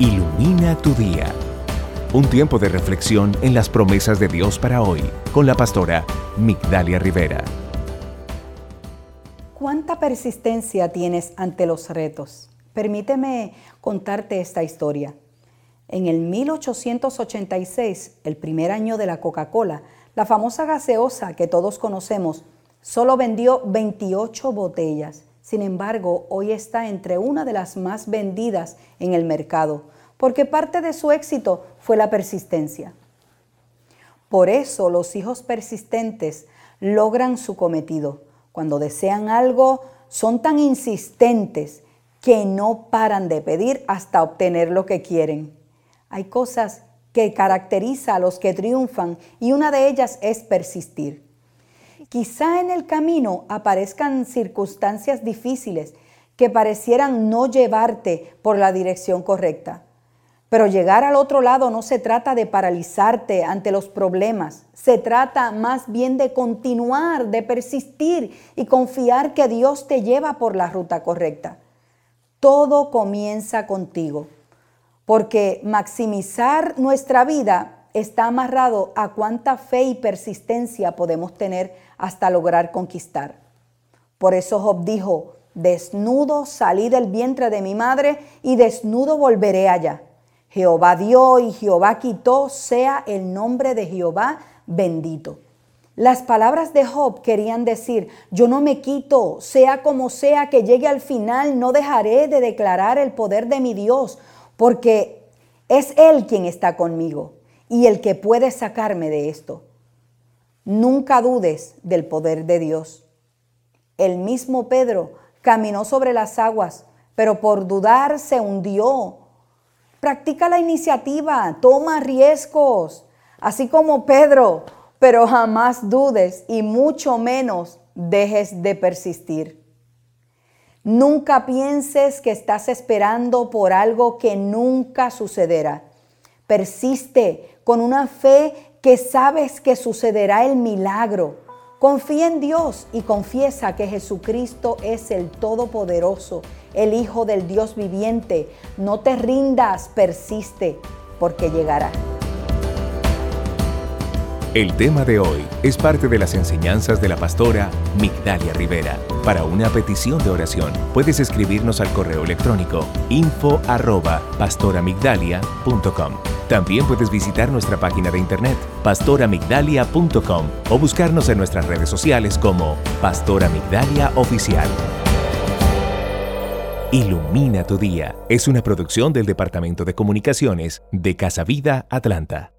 Ilumina tu día. Un tiempo de reflexión en las promesas de Dios para hoy con la pastora Migdalia Rivera. ¿Cuánta persistencia tienes ante los retos? Permíteme contarte esta historia. En el 1886, el primer año de la Coca-Cola, la famosa gaseosa que todos conocemos, solo vendió 28 botellas sin embargo, hoy está entre una de las más vendidas en el mercado, porque parte de su éxito fue la persistencia. Por eso los hijos persistentes logran su cometido. Cuando desean algo, son tan insistentes que no paran de pedir hasta obtener lo que quieren. Hay cosas que caracterizan a los que triunfan y una de ellas es persistir. Quizá en el camino aparezcan circunstancias difíciles que parecieran no llevarte por la dirección correcta. Pero llegar al otro lado no se trata de paralizarte ante los problemas, se trata más bien de continuar, de persistir y confiar que Dios te lleva por la ruta correcta. Todo comienza contigo, porque maximizar nuestra vida está amarrado a cuánta fe y persistencia podemos tener hasta lograr conquistar. Por eso Job dijo, desnudo salí del vientre de mi madre y desnudo volveré allá. Jehová dio y Jehová quitó, sea el nombre de Jehová bendito. Las palabras de Job querían decir, yo no me quito, sea como sea que llegue al final, no dejaré de declarar el poder de mi Dios, porque es Él quien está conmigo y el que puede sacarme de esto. Nunca dudes del poder de Dios. El mismo Pedro caminó sobre las aguas, pero por dudar se hundió. Practica la iniciativa, toma riesgos, así como Pedro, pero jamás dudes y mucho menos dejes de persistir. Nunca pienses que estás esperando por algo que nunca sucederá. Persiste con una fe que sabes que sucederá el milagro. Confía en Dios y confiesa que Jesucristo es el Todopoderoso, el Hijo del Dios viviente. No te rindas, persiste, porque llegará. El tema de hoy es parte de las enseñanzas de la pastora Migdalia Rivera. Para una petición de oración, puedes escribirnos al correo electrónico info arroba pastoramigdalia.com. También puedes visitar nuestra página de internet pastoramigdalia.com o buscarnos en nuestras redes sociales como Pastora Migdalia Oficial. Ilumina tu día es una producción del Departamento de Comunicaciones de Casa Vida Atlanta.